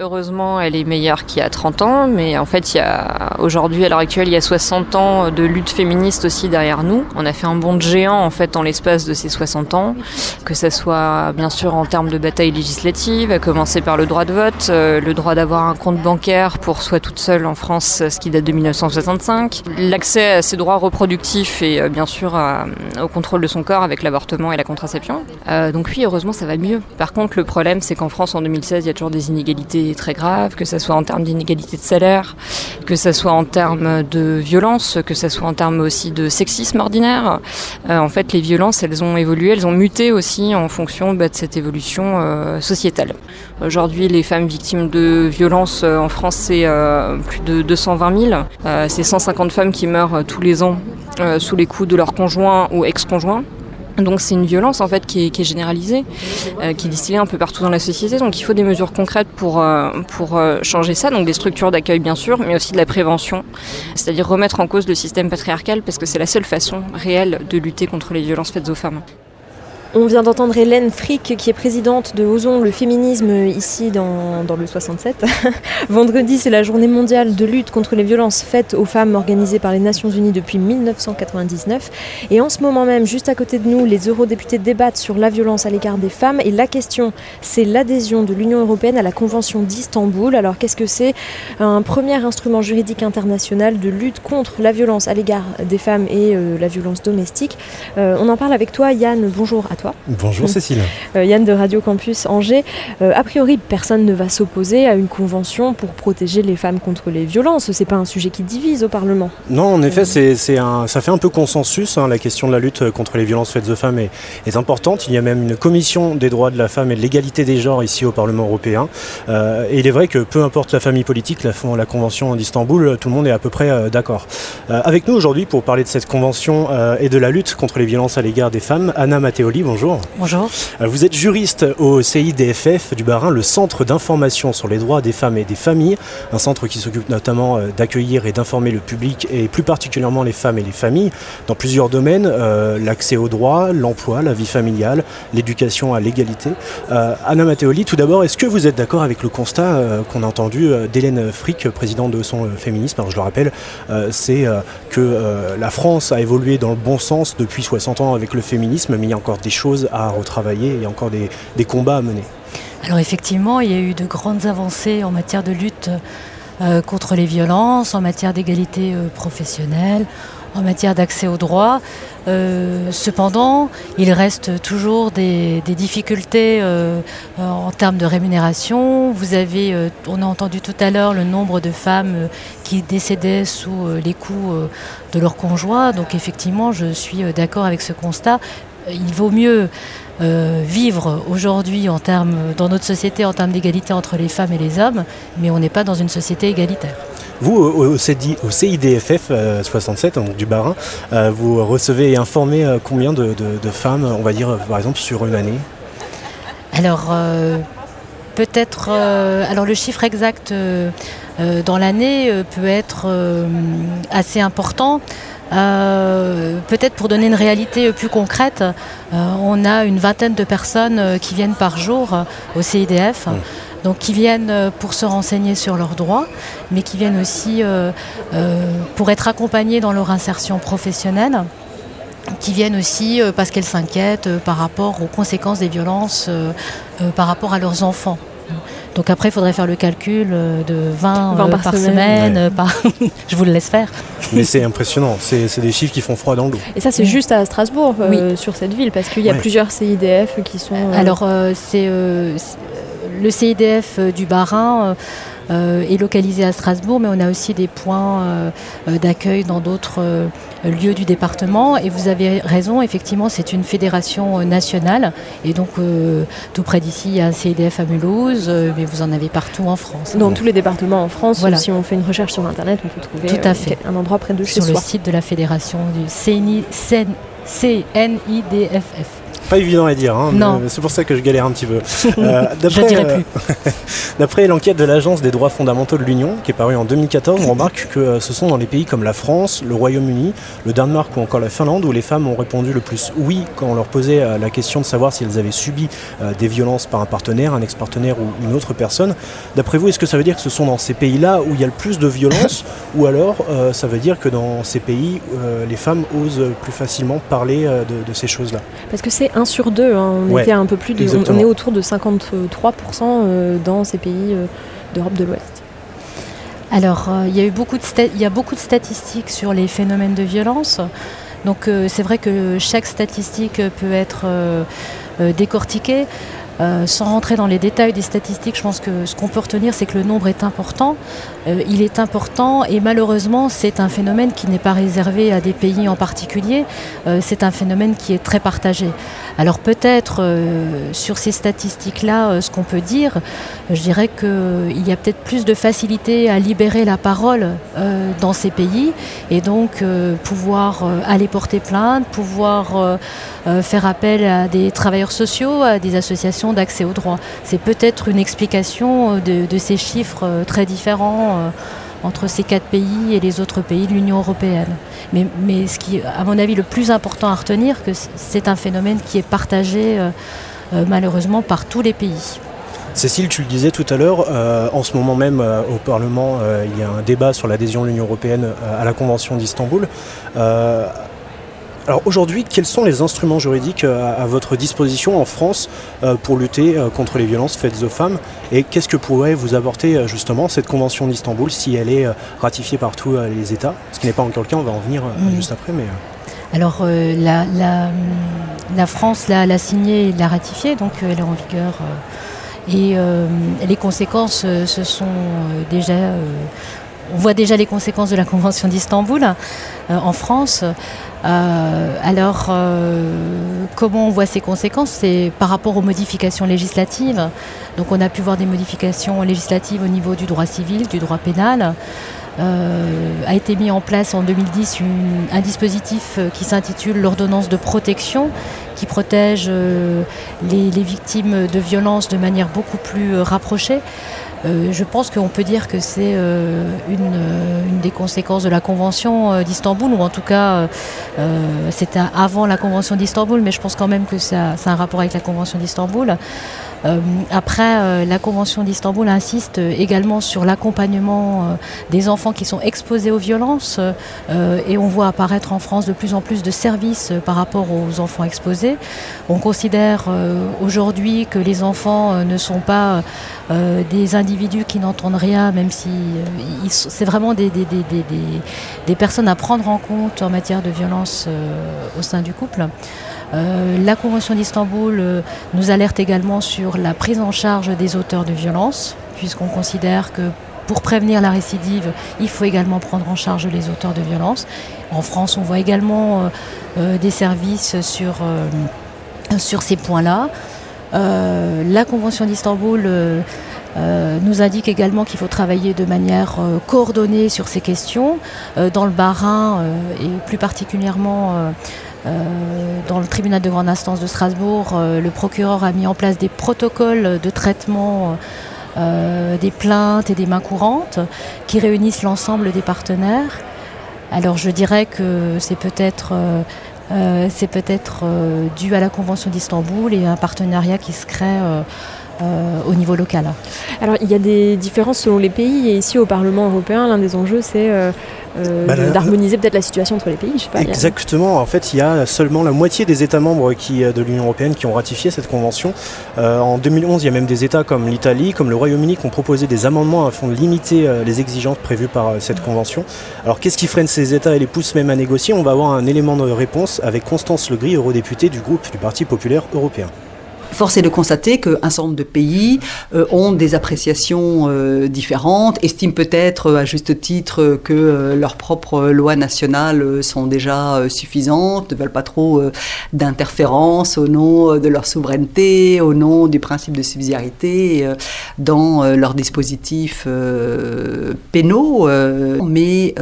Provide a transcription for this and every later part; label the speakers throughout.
Speaker 1: Heureusement, elle est meilleure qu'il y a 30 ans, mais en fait, il y a aujourd'hui, à l'heure actuelle, il y a 60 ans de lutte féministe aussi derrière nous. On a fait un bond de géant en fait en l'espace de ces 60 ans, que ce soit bien sûr en termes de bataille législative, à commencer par le droit de vote, euh, le droit d'avoir un compte bancaire pour soi toute seule en France, ce qui date de 1965, l'accès à ses droits reproductifs et euh, bien sûr au contrôle de son corps avec l'avortement et la contraception. Euh, donc oui, heureusement, ça va mieux. Par contre, le problème, c'est qu'en France, en 2016, il y a toujours des inégalités très grave, que ce soit en termes d'inégalité de salaire, que ce soit en termes de violence, que ce soit en termes aussi de sexisme ordinaire. Euh, en fait, les violences, elles ont évolué, elles ont muté aussi en fonction bah, de cette évolution euh, sociétale. Aujourd'hui, les femmes victimes de violences euh, en France, c'est plus de 220 000. c'est 150 femmes qui meurent tous les ans sous les coups de leur conjoint ou ex-conjoint. Donc c'est une violence en fait qui est, généralisée, euh, qui est distillée un peu partout dans la société. Donc il faut des mesures concrètes pour, euh, pour euh, changer ça. Donc des structures d'accueil bien sûr, mais aussi de la prévention, c'est-à-dire remettre en cause le système patriarcal parce que c'est la seule façon réelle de lutter contre les violences faites aux femmes.
Speaker 2: On vient d'entendre Hélène Frick, qui est présidente de Osons le féminisme ici dans, le 67. Vendredi, c'est la journée mondiale de lutte contre les violences faites aux femmes organisée par les Nations Unies depuis 1999. Et en ce moment même, juste à côté de nous, les eurodéputés débattent sur la violence à l'égard des femmes. Et la question, c'est l'adhésion de l'Union européenne à la Convention d'Istanbul. Alors qu'est-ce que c'est Un premier instrument juridique international de lutte contre la violence à l'égard des femmes et euh, la violence domestique? Euh, on en parle avec toi, Yann. Bonjour à toi.
Speaker 3: Bonjour Cécile.
Speaker 2: Euh, Yann de Radio Campus Angers. Euh, a priori, personne ne va s'opposer à une convention pour protéger les femmes contre les violences. C'est pas un sujet qui divise au Parlement.
Speaker 3: Non, en effet, c'est, un, ça fait un peu consensus. Hein. la question de la lutte contre les violences faites aux femmes est, est, importante. Il y a même une commission des droits de la femme et de l'égalité des genres ici au Parlement européen. Euh, et il est vrai que peu importe la famille politique, la, la convention d'Istanbul, tout le monde est à peu près d'accord. avec nous aujourd'hui pour parler de cette convention et de la lutte contre les violences à l'égard des femmes, Anna Matteoli, bonjour.
Speaker 4: Bonjour.
Speaker 3: Euh, vous êtes juriste au CIDFF du Barin, le Centre d'information sur les droits des femmes et des familles, un centre qui s'occupe notamment euh, d'accueillir et d'informer le public et plus particulièrement les femmes et les familles dans plusieurs domaines, euh, l'accès aux droits, l'emploi, la vie familiale, l'éducation à l'égalité. Anna Matteoli, tout d'abord, est-ce que vous êtes d'accord avec le constat qu'on a entendu d'Hélène Frick, présidente de son féminisme? Alors je le rappelle, c'est que la France a évolué dans le bon sens depuis 60 ans avec le féminisme, mais il y a encore des choses à retravailler et encore des, combats à mener.
Speaker 4: Alors effectivement, il y a eu de grandes avancées en matière de lutte euh, contre les violences, en matière d'égalité euh, professionnelle, en matière d'accès aux droits. Euh, cependant, il reste toujours des, difficultés en termes de rémunération. Vous avez, on a entendu tout à l'heure le nombre de femmes qui décédaient sous les coups de leur conjoint. Donc effectivement, je suis d'accord avec ce constat il vaut mieux euh, vivre aujourd'hui en termes, dans notre société en termes d'égalité entre les femmes et les hommes, mais on n'est pas dans une société égalitaire.
Speaker 3: Vous, au, CIDFF 67, euh, donc du Barin, euh, vous recevez et informez combien de, femmes, on va dire, par exemple, sur une année?
Speaker 4: Alors, peut-être. alors, le chiffre exact dans l'année peut être assez important. Euh, peut-être pour donner une réalité plus concrète, euh, on a une vingtaine de personnes euh, qui viennent par jour au CIDF. Mmh. Donc qui viennent pour se renseigner sur leurs droits, mais qui viennent aussi pour être accompagnées dans leur insertion professionnelle qui viennent aussi parce qu'elles s'inquiètent par rapport aux conséquences des violences par rapport à leurs enfants. Donc après, il faudrait faire le calcul euh, de 20, euh, par, semaine. Euh, Je vous le laisse faire.
Speaker 3: Mais c'est impressionnant, c'est des chiffres qui font froid dans le dos.
Speaker 2: Et ça, c'est juste à Strasbourg, sur cette ville, parce qu'il y a plusieurs CIDF qui sont...
Speaker 4: Alors, c'est le CIDF du Barin euh, est localisé à Strasbourg, mais on a aussi des points d'accueil dans d'autres lieux du département. Et vous avez raison, effectivement, c'est une fédération nationale. Et donc, tout près d'ici, il y a un CIDF à Mulhouse, mais vous en avez partout en France.
Speaker 2: Dans tous les départements en France, si on fait une recherche sur Internet, on peut trouver
Speaker 4: Tout à fait.
Speaker 2: un endroit près de chez
Speaker 4: Sur le site de la fédération du CNIDFF.
Speaker 3: Pas évident à dire, hein, c'est pour ça que je galère un petit peu. Euh, euh,
Speaker 4: plus.
Speaker 3: D'après l'enquête de l'Agence des droits fondamentaux de l'Union, qui est parue en 2014, on remarque que euh, ce sont dans les pays comme la France, le Royaume-Uni, le Danemark ou encore la Finlande où les femmes ont répondu le plus oui quand on leur posait euh, la question de savoir si elles avaient subi des violences par un partenaire, un ex-partenaire ou une autre personne. D'après vous, est-ce que ça veut dire que ce sont dans ces pays-là où il y a le plus de violence ou alors euh, ça veut dire que dans ces pays, euh, les femmes osent plus facilement parler de, de ces choses-là?
Speaker 2: Parce que c'est 1 sur 2, on
Speaker 3: Ouais,
Speaker 2: était un peu plus de, on- on, est autour de 53% euh, dans ces pays euh, d'Europe de l'Ouest.
Speaker 4: Alors, euh, il y a eu beaucoup de, il y a beaucoup de statistiques sur les phénomènes de violence. Donc, c'est vrai que chaque statistique peut être décortiquée. Euh, sans rentrer dans les détails des statistiques, je pense que ce qu'on peut retenir, c'est que le nombre est important. Euh, il est important et malheureusement, c'est un phénomène qui n'est pas réservé à des pays en particulier. Euh, c'est un phénomène qui est très partagé. Alors peut-être sur ces statistiques-là, ce qu'on peut dire, je dirais qu'il y a peut-être plus de facilité à libérer la parole dans ces pays et donc pouvoir aller porter plainte, pouvoir faire appel à des travailleurs sociaux, à des associations d'accès aux droits. C'est peut-être une explication euh, de, ces chiffres euh, très différents euh, entre ces quatre pays et les autres pays de l'Union européenne. Mais, ce qui à mon avis, le plus important à retenir, que c'est un phénomène qui est partagé malheureusement par tous les pays.
Speaker 3: Cécile, tu le disais tout à l'heure, en ce moment même au Parlement, il y a un débat sur l'adhésion de l'Union européenne à la Convention d'Istanbul. Alors aujourd'hui, quels sont les instruments juridiques euh, à, votre disposition en France euh, pour lutter euh, contre les violences faites aux femmes? Et qu'est-ce que pourrait vous apporter justement cette Convention d'Istanbul si elle est ratifiée par tous les États? Ce qui n'est pas encore le cas, on va en venir juste après. Mais,
Speaker 4: Alors euh, la, la, la France l'a signée et l'a ratifiée, donc elle est en vigueur. euh, et euh, les conséquences, ce sont déjà... on voit déjà les conséquences de la Convention d'Istanbul euh, en France. Euh, alors, euh, comment on voit ces conséquences? C'est par rapport aux modifications législatives. Donc, on a pu voir des modifications législatives au niveau du droit civil, du droit pénal. Euh, a été mis en place en 2010 une- un dispositif euh, qui s'intitule l'ordonnance de protection, qui protège euh, les, les victimes de violences de manière beaucoup plus rapprochée. Euh, je pense qu'on peut dire que c'est euh, une, euh, une des conséquences de la Convention d'Istanbul, ou en tout cas, c'était avant la Convention d'Istanbul, mais je pense quand même que ça, ça a un rapport avec la Convention d'Istanbul. Après, la Convention d'Istanbul insiste également sur l'accompagnement des enfants qui sont exposés aux violences, et on voit apparaître en France de plus en plus de services par rapport aux enfants exposés. On considère aujourd'hui que les enfants ne sont pas des individus qui n'entendent rien, même si euh, c'est vraiment des, des, des, des, des- personnes à prendre en compte en matière de violence euh, au sein du couple. Euh, la Convention d'Istanbul nous alerte également sur la prise en charge des auteurs de violences, puisqu'on considère que pour prévenir la récidive, il faut également prendre en charge les auteurs de violences. En France, on voit également des services sur, sur ces points-là. La Convention d'Istanbul euh, nous indique également qu'il faut travailler de manière euh, coordonnée sur ces questions. Euh, dans le Bas-Rhin et plus particulièrement dans le tribunal de grande instance de Strasbourg, le procureur a mis en place des protocoles de traitement des plaintes et des mains courantes qui réunissent l'ensemble des partenaires. Alors je dirais que c'est peut-être dû à la Convention d'Istanbul et à un partenariat qui se crée euh, au niveau local.
Speaker 2: Alors il y a des différences selon les pays et ici au Parlement européen, l'un des enjeux c'est euh, euh,
Speaker 3: Bah,
Speaker 2: d'harmoniser peut-être la situation entre les pays. Je sais pas, il y a-
Speaker 3: Exactement. En fait, il y a seulement la moitié des États membres qui, de l'Union européenne qui ont ratifié cette convention. Euh, en 2011, il y a même des États comme l'Italie, comme le Royaume-Uni, qui ont proposé des amendements afin de limiter euh, les exigences prévues par euh, cette convention. Alors, qu'est-ce qui freine ces États et les pousse même à négocier? On va avoir un élément de réponse avec Constance Legris, eurodéputée du groupe du Parti populaire européen.
Speaker 5: Force est de constater qu'un certain nombre de pays euh, ont des appréciations euh, différentes, estiment peut-être à juste titre que euh, leurs propres lois nationales sont déjà suffisantes, ne veulent pas trop d'interférence au nom de leur souveraineté, au nom du principe de subsidiarité dans leurs dispositifs pénaux. mais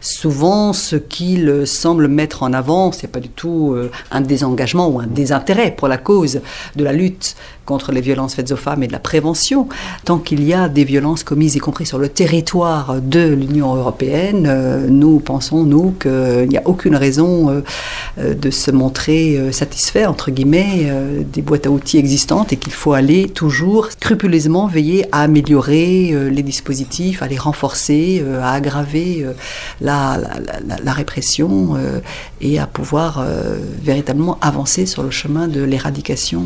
Speaker 5: souvent, ce qu'ils semblent mettre en avant, c'est pas du tout un désengagement ou un désintérêt pour la cause de la lutte contre les violences faites aux femmes et de la prévention. Tant qu'il y a des violences commises, y compris sur le territoire de l'Union européenne, euh, nous pensons, nous, qu'il n'y a aucune raison euh, euh, de se montrer satisfait, entre guillemets, des boîtes à outils existantes et qu'il faut aller toujours scrupuleusement veiller à améliorer les dispositifs, à les renforcer, à aggraver la, répression et à pouvoir véritablement avancer sur le chemin de l'éradication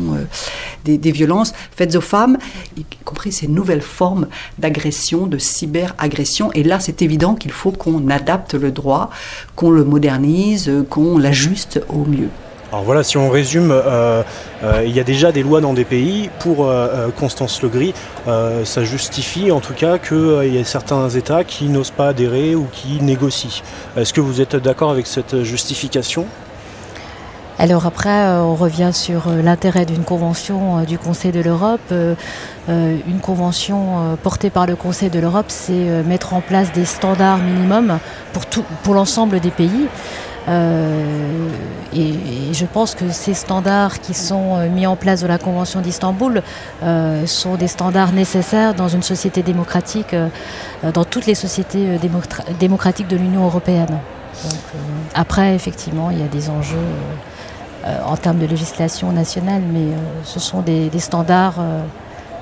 Speaker 5: des des violences faites aux femmes, y compris ces nouvelles formes d'agression, de cyberagression. Et là, c'est évident qu'il faut qu'on adapte le droit, qu'on le modernise, qu'on l'ajuste au mieux.
Speaker 3: Alors voilà, si on résume, euh, euh, il y a déjà des lois dans des pays. Pour euh, Constance Legris, ça justifie en tout cas qu'il y a certains États qui n'osent pas adhérer ou qui négocient. Est-ce que vous êtes d'accord avec cette justification?
Speaker 4: Alors après, euh, on revient sur euh, l'intérêt d'une convention euh, du Conseil de l'Europe. Une convention portée par le Conseil de l'Europe, c'est mettre en place des standards minimums pour, pour l'ensemble des pays. et, je pense que ces standards qui sont mis en place dans la Convention d'Istanbul sont des standards nécessaires dans une société démocratique, dans toutes les sociétés démocratiques de l'Union européenne. après, effectivement, il y a des enjeux. Euh, en termes de législation nationale, mais euh, ce sont des, standards euh,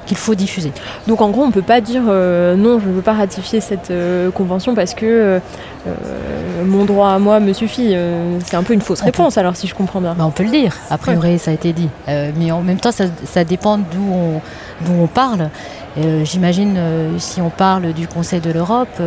Speaker 4: qu'il faut diffuser.
Speaker 2: Donc en gros, on ne peut pas dire non, je ne veux pas ratifier cette convention parce que mon droit à moi me suffit. c'est un peu une fausse réponse alors si je comprends bien.
Speaker 4: Bah, on peut le dire, a priori ça a été dit. mais en même temps, ça, dépend d'où on, on, parle. J'imagine si on parle du Conseil de l'Europe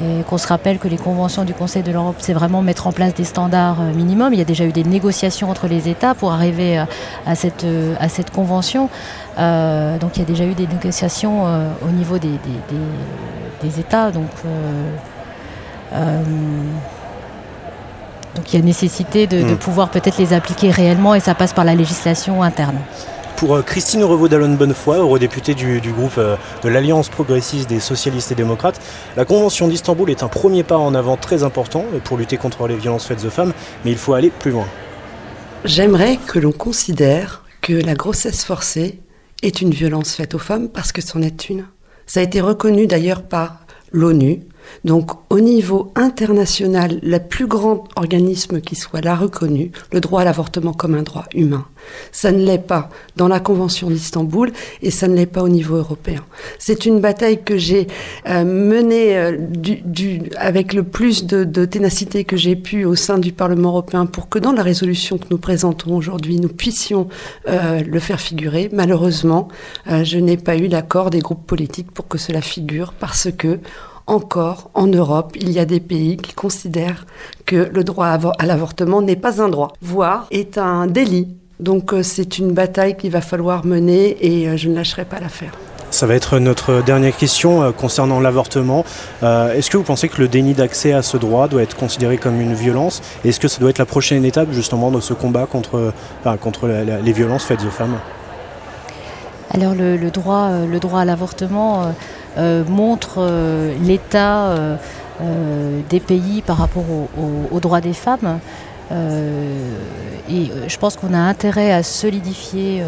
Speaker 4: et qu'on se rappelle que les conventions du Conseil de l'Europe, c'est vraiment mettre en place des standards euh, minimums. Il y a déjà eu des négociations entre les États pour arriver euh, à cette, euh, à cette convention. donc il y a déjà eu des négociations au niveau des, des, États. Donc, donc il y a nécessité de, de hmm. pouvoir peut-être les appliquer réellement et ça passe par la législation interne.
Speaker 3: Pour euh, Christine Revaud-Dallon-Bonnefoy, eurodéputée du, du groupe euh, de l'Alliance progressiste des socialistes et démocrates, la Convention d'Istanbul est un premier pas en avant très important pour lutter contre les violences faites aux femmes, mais il faut aller plus loin.
Speaker 6: J'aimerais que l'on considère que la grossesse forcée est une violence faite aux femmes parce que c'en est une. Ça a été reconnu d'ailleurs par l'ONU donc au niveau international, le plus grand organisme qui soit là reconnu, le droit à l'avortement comme un droit humain. Ça ne l'est pas dans la Convention d'Istanbul et ça ne l'est pas au niveau européen. C'est une bataille que j'ai euh, menée euh, avec le plus de, ténacité que j'ai pu au sein du Parlement européen pour que dans la résolution que nous présentons aujourd'hui, nous puissions euh, le faire figurer. Malheureusement, je n'ai pas eu l'accord des groupes politiques pour que cela figure parce que encore en Europe, il y a des pays qui considèrent que le droit à l'avortement n'est pas un droit, voire est un délit. Donc euh, c'est une bataille qu'il va falloir mener et euh, je ne lâcherai pas l'affaire.
Speaker 3: Ça va être notre dernière question euh, concernant l'avortement. Est-ce que vous pensez que le déni d'accès à ce droit doit être considéré comme une violence? Est-ce que ça doit être la prochaine étape justement de ce combat contre, contre les violences faites aux femmes?
Speaker 4: Alors le, droit, le droit à l'avortement euh, montre euh, l'état euh, des pays par rapport aux droits des femmes. et je pense qu'on a intérêt à solidifier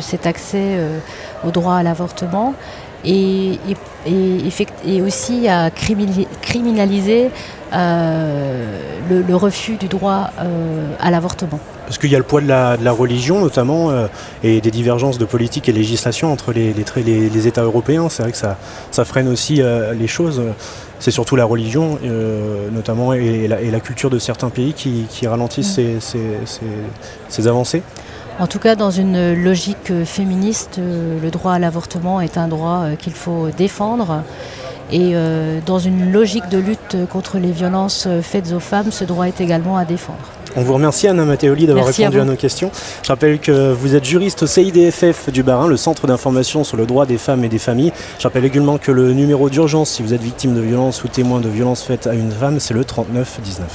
Speaker 4: cet accès au droit à l'avortement et, aussi à criminaliser le, refus du droit à l'avortement.
Speaker 3: Parce qu'il y a le poids de la, religion notamment euh, et des divergences de politique et législation entre les, États européens. C'est vrai que ça, freine aussi euh, les choses. C'est surtout la religion euh, notamment et la, culture de certains pays qui, ralentissent mm. ces, avancées.
Speaker 4: En tout cas, dans une logique féministe, le droit à l'avortement est un droit qu'il faut défendre. Et dans une logique de lutte contre les violences faites aux femmes, ce droit est également à défendre.
Speaker 3: On vous remercie Anna Matteoli d'avoir répondu à, nos questions. Je rappelle que vous êtes juriste au CIDFF du Barin, le centre d'information sur le droit des femmes et des familles. Je rappelle également que le numéro d'urgence si vous êtes victime de violence ou témoin de violence faite à une femme, c'est le 39 19.